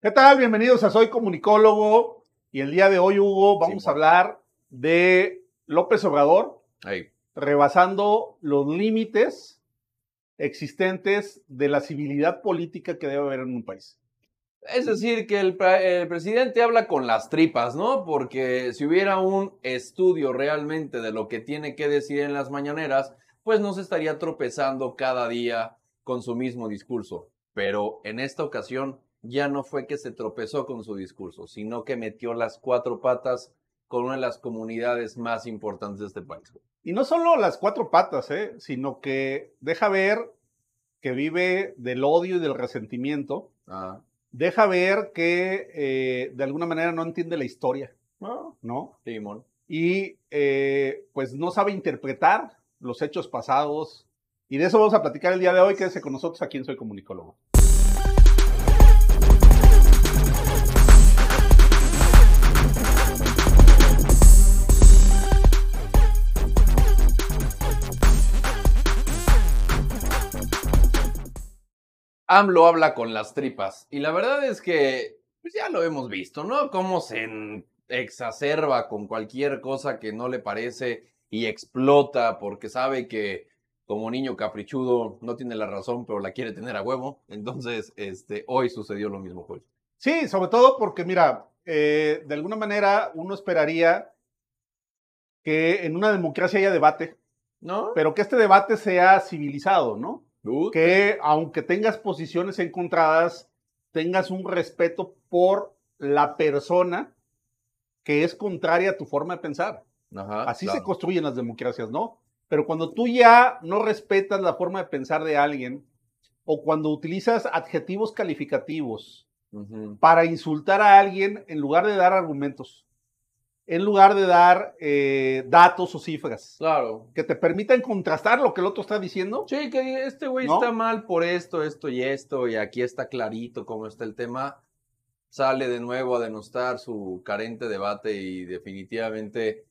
¿Qué tal? Bienvenidos a Soy Comunicólogo. Y el día de hoy, Hugo, vamos Sí, a hablar de López Obrador Ahí. rebasando los límites existentes de la civilidad política que debe haber en un país. Es decir, que el, el presidente habla con las tripas, ¿no? Porque si hubiera un estudio realmente de lo que tiene que decir en las mañaneras, pues no se estaría tropezando cada día con su mismo discurso. Pero en esta ocasión ya no fue que se tropezó con su discurso, sino que metió las cuatro patas con una de las comunidades más importantes de este país. Y no solo las cuatro patas, ¿eh? sino que deja ver que vive del odio y del resentimiento. Ah, Deja ver que eh, de alguna manera no entiende la historia, ¿no? Simón. y eh, pues no sabe interpretar los hechos pasados. Y de eso vamos a platicar el día de hoy. Quédese con nosotros aquí en Soy Comunicólogo. AMLO habla con las tripas. Y la verdad es que, pues ya lo hemos visto, ¿no? Cómo se exacerba con cualquier cosa que no le parece y explota porque sabe que como niño caprichudo no tiene la razón, pero la quiere tener a huevo. Entonces, este, hoy sucedió lo mismo, pues. Sí, sobre todo porque, mira, eh, de alguna manera uno esperaría que en una democracia haya debate, ¿No? pero que este debate sea civilizado, ¿no? Que aunque tengas posiciones encontradas, tengas un respeto por la persona que es contraria a tu forma de pensar. Ajá, Así se construyen las democracias, ¿no? Pero cuando tú ya no respetas la forma de pensar de alguien, o cuando utilizas adjetivos calificativos para insultar a alguien en lugar de dar argumentos, en lugar de dar eh, datos o cifras Claro. que te permitan contrastar lo que el otro está diciendo, Sí, que este güey ¿No? está mal por esto, esto y esto, y aquí está clarito cómo está el tema. Sale de nuevo a denostar su carente debate y definitivamente,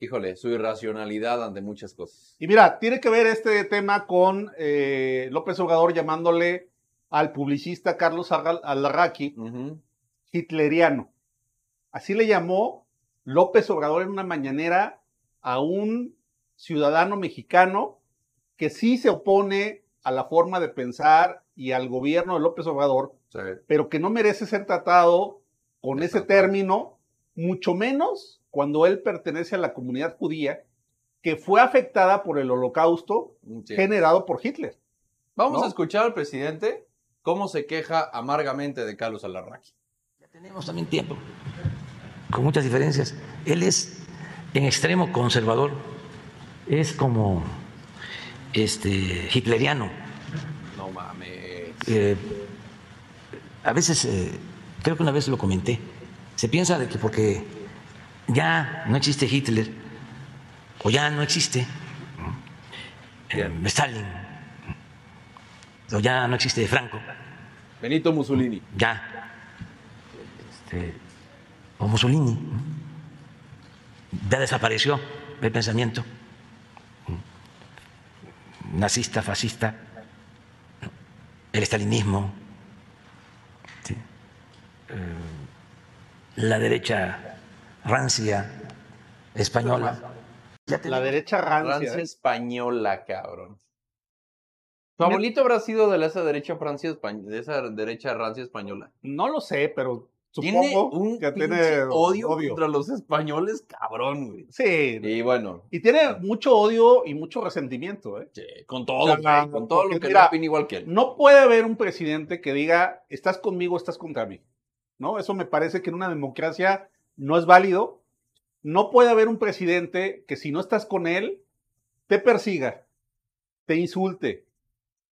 híjole, su irracionalidad ante muchas cosas. Y mira, tiene que ver este tema con eh, López Obrador llamándole al publicista Carlos Alarraqui hitleriano. Así le llamó López Obrador en una mañanera a un ciudadano mexicano que sí se opone a la forma de pensar y al gobierno de López Obrador, Sí. pero que no merece ser tratado con ese término, mucho menos cuando él pertenece a la comunidad judía que fue afectada por el holocausto Sí. generado por Hitler. Vamos ¿no? a escuchar al presidente cómo se queja amargamente de Carlos Alarraqui. Ya tenemos también tiempo, con muchas diferencias. Él es en extremo conservador, es como este hitleriano. No mames. Eh, a veces, eh, creo que una vez lo comenté, se piensa de que porque ya no existe Hitler o ya no existe eh, Stalin o ya no existe Franco, Benito Mussolini. ya, este, o Mussolini, ya desapareció el pensamiento nazista, fascista, el estalinismo, ¿sí? Eh, la derecha rancia española. Ya La derecha rancia. Francia ¿eh? española, cabrón. ¿Tu abuelito habrá sido de esa derecha Francia españ- de esa derecha rancia española? No lo sé, pero Tiene supongo un que tiene odio, contra los españoles, cabrón, güey. Sí, Y bueno, y tiene mucho odio y mucho resentimiento. ¿eh? sí, con todo, O sea, güey, con todo lo que mira, no opina igual que él. No puede haber un presidente que diga, estás conmigo, estás contra mí. ¿No? Eso me parece que en una democracia no es válido. No puede haber un presidente que si no estás con él, te persiga, te insulte,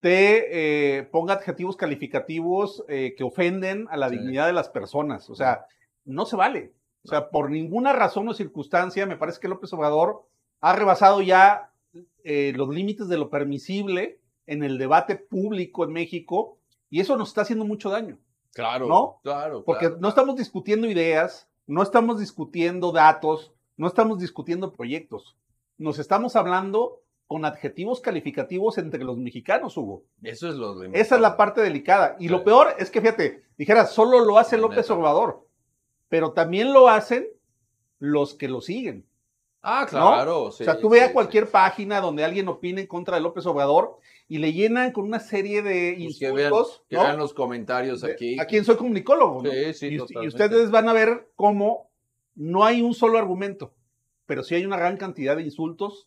te eh, ponga adjetivos calificativos eh, que ofenden a la Sí. dignidad de las personas. O sea, no se vale. O sea, por ninguna razón o circunstancia, me parece que López Obrador ha rebasado ya eh, los límites de lo permisible en el debate público en México y eso nos está haciendo mucho daño. Claro, ¿no? claro. Porque claro. no estamos discutiendo ideas, no estamos discutiendo datos, no estamos discutiendo proyectos. Nos estamos hablando con adjetivos calificativos entre los mexicanos, Hugo. Eso es lo Esa es la parte delicada. Y lo peor es que, fíjate, dijera, solo lo hace López Obrador, pero también lo hacen los que lo siguen. Ah, claro. o sea, tú ve a cualquier página donde alguien opine en contra de López Obrador y le llenan con una serie de pues insultos. Que, vean, los comentarios aquí. Aquí soy comunicólogo. ¿no? Sí, sí, y, ustedes van a ver cómo no hay un solo argumento, pero sí hay una gran cantidad de insultos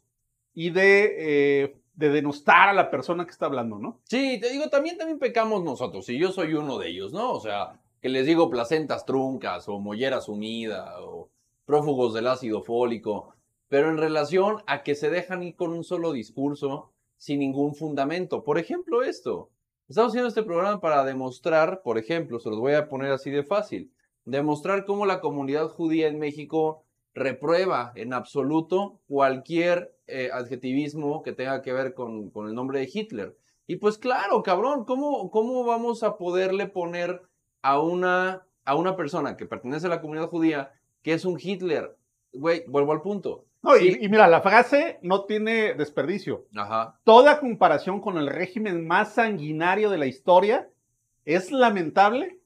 y de, eh, de denostar a la persona que está hablando, ¿no? Sí, te digo, también, también pecamos nosotros, y yo soy uno de ellos, ¿no? O sea, que les digo placentas truncas o mollera sumida o prófugos del ácido fólico pero en relación a que se dejan ir con un solo discurso sin ningún fundamento. Por ejemplo, esto. Estamos haciendo este programa para demostrar, por ejemplo, se los voy a poner así de fácil, demostrar cómo la comunidad judía en México reprueba en absoluto cualquier eh, adjetivismo que tenga que ver con, con, el nombre de Hitler. Y pues claro, cabrón, ¿cómo, cómo vamos a poderle poner a una, a una persona que pertenece a la comunidad judía que es un Hitler? Güey, vuelvo al punto. No, y, mira, la frase no tiene desperdicio. Ajá. Toda comparación con el régimen más sanguinario de la historia es lamentable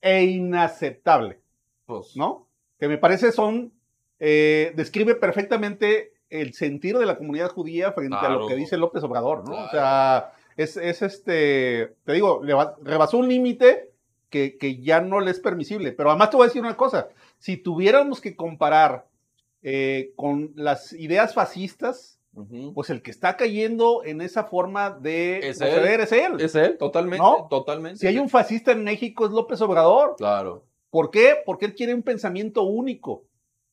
e inaceptable. Pues. ¿No? Que me parece son. Eh, describe perfectamente el sentir de la comunidad judía frente a lo que dice López Obrador, ¿no? O sea, es, este. Te digo, rebasó un límite que, que ya no le es permisible. Pero además te voy a decir una cosa. Si tuviéramos que comparar eh, con las ideas fascistas, pues el que está cayendo en esa forma de proceder es él. Es él, totalmente, totalmente. Si hay un fascista en México es López Obrador. Claro. ¿Por qué? Porque él quiere un pensamiento único,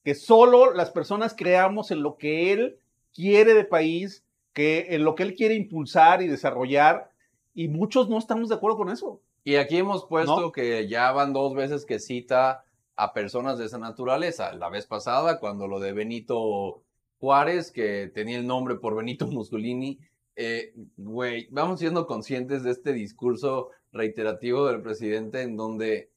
que solo las personas creamos en lo que él quiere de país, que en lo que él quiere impulsar y desarrollar, y muchos no estamos de acuerdo con eso. Y aquí hemos puesto que ya van dos veces que cita a personas de esa naturaleza. La vez pasada, cuando lo de Benito Juárez, que tenía el nombre por Benito Mussolini, eh, güey, vamos siendo conscientes de este discurso reiterativo del presidente en donde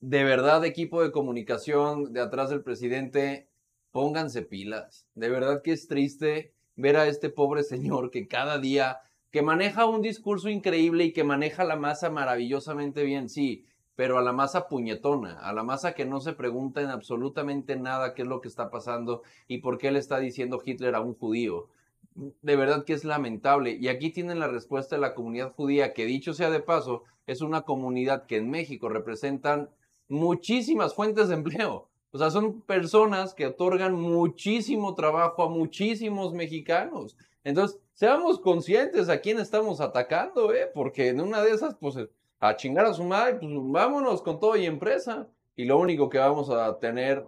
de verdad equipo de comunicación de atrás del presidente, pónganse pilas. De verdad que es triste ver a este pobre señor que cada día, que maneja un discurso increíble y que maneja la masa maravillosamente bien, sí, pero a la masa puñetona, a la masa que no se pregunta en absolutamente nada qué es lo que está pasando y por qué le está diciendo Hitler a un judío. De verdad que es lamentable. Y aquí tienen la respuesta de la comunidad judía, que dicho sea de paso, es una comunidad que en México representan muchísimas fuentes de empleo. O sea, son personas que otorgan muchísimo trabajo a muchísimos mexicanos. Entonces, seamos conscientes a quién estamos atacando, ¿eh? Porque en una de esas, pues a chingar a su madre, pues vámonos con todo y empresa. Y lo único que vamos a tener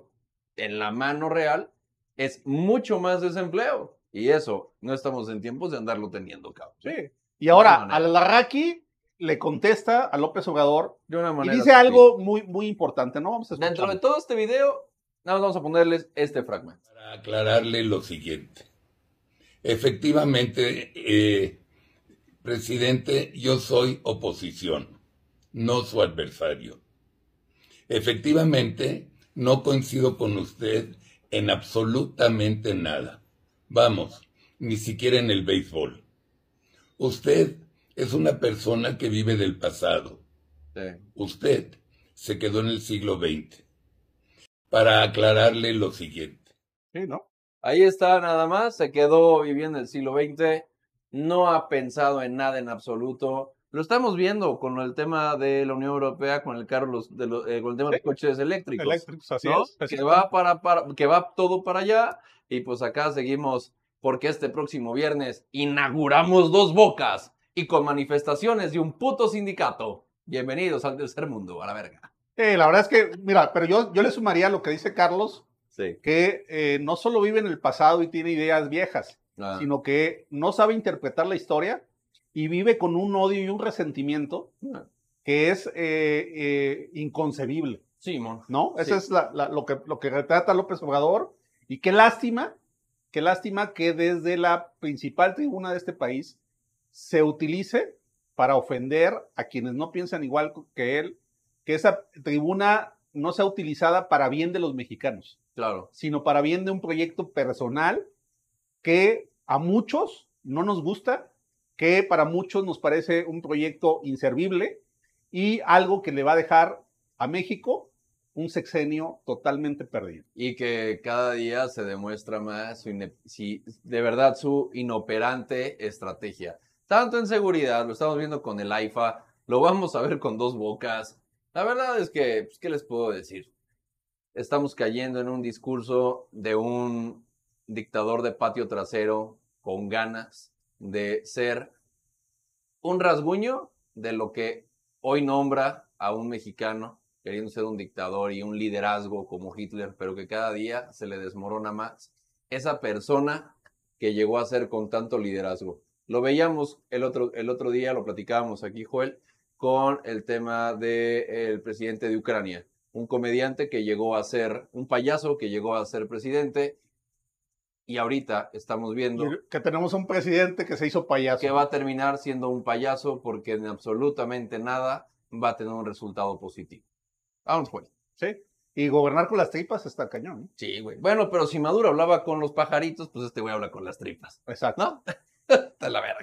en la mano real es mucho más desempleo. Y eso no estamos en tiempos de andarlo teniendo, cabrón. Sí. Y ahora, al Larraqui le contesta a López Obrador de una manera y dice algo muy, muy importante, ¿no? Vamos a Dentro de todo este video, nada más vamos a ponerles este fragmento. Para aclararle lo siguiente. Efectivamente, eh, presidente, yo soy oposición no su adversario. Efectivamente, no coincido con usted en absolutamente nada. Vamos, ni siquiera en el béisbol. Usted es una persona que vive del pasado. Usted se quedó en el siglo XX. Para aclararle lo siguiente. Sí, ¿no? Ahí está nada más, se quedó viviendo el siglo XX, no ha pensado en nada en absoluto, lo estamos viendo con el tema de la Unión Europea, con el carro, de eh, con el tema de los coches eléctricos. Eléctricos, así es. Que va, para, para, que va todo para allá. Y pues acá seguimos, porque este próximo viernes inauguramos dos bocas y con manifestaciones de un puto sindicato. Bienvenidos al tercer mundo, a la verga. Eh, la verdad es que, mira, pero yo, yo le sumaría lo que dice Carlos, sí. que eh, no solo vive en el pasado y tiene ideas viejas, ah. sino que no sabe interpretar la historia y vive con un odio y un resentimiento que es eh, eh, inconcebible. Sí, ¿No? Eso es lo, que, lo que retrata López Obrador. Y qué lástima, qué lástima que desde la principal tribuna de este país se utilice para ofender a quienes no piensan igual que él, que esa tribuna no sea utilizada para bien de los mexicanos. Claro. Sino para bien de un proyecto personal que a muchos no nos gusta, que para muchos nos parece un proyecto inservible y algo que le va a dejar a México un sexenio totalmente perdido. Y que cada día se demuestra más su si, de verdad su inoperante estrategia. Tanto en seguridad, lo estamos viendo con el AIFA, lo vamos a ver con dos bocas. La verdad es que, pues, ¿qué les puedo decir? Estamos cayendo en un discurso de un dictador de patio trasero con ganas de ser un rasguño de lo que hoy nombra a un mexicano queriendo ser un dictador y un liderazgo como Hitler, pero que cada día se le desmorona más. Esa persona que llegó a ser con tanto liderazgo. Lo veíamos el otro, el otro día, lo platicábamos aquí, Joel, con el tema del presidente de Ucrania. Un comediante que llegó a ser, un payaso que llegó a ser presidente y ahorita estamos viendo que tenemos un presidente que se hizo payaso. Que va a terminar siendo un payaso porque en absolutamente nada va a tener un resultado positivo. Vamos, güey. Sí. Y gobernar con las tripas está cañón. ¿eh? Sí, güey. Bueno, pero si Maduro hablaba con los pajaritos, pues este güey habla con las tripas. Exacto. ¿No? Está la verga.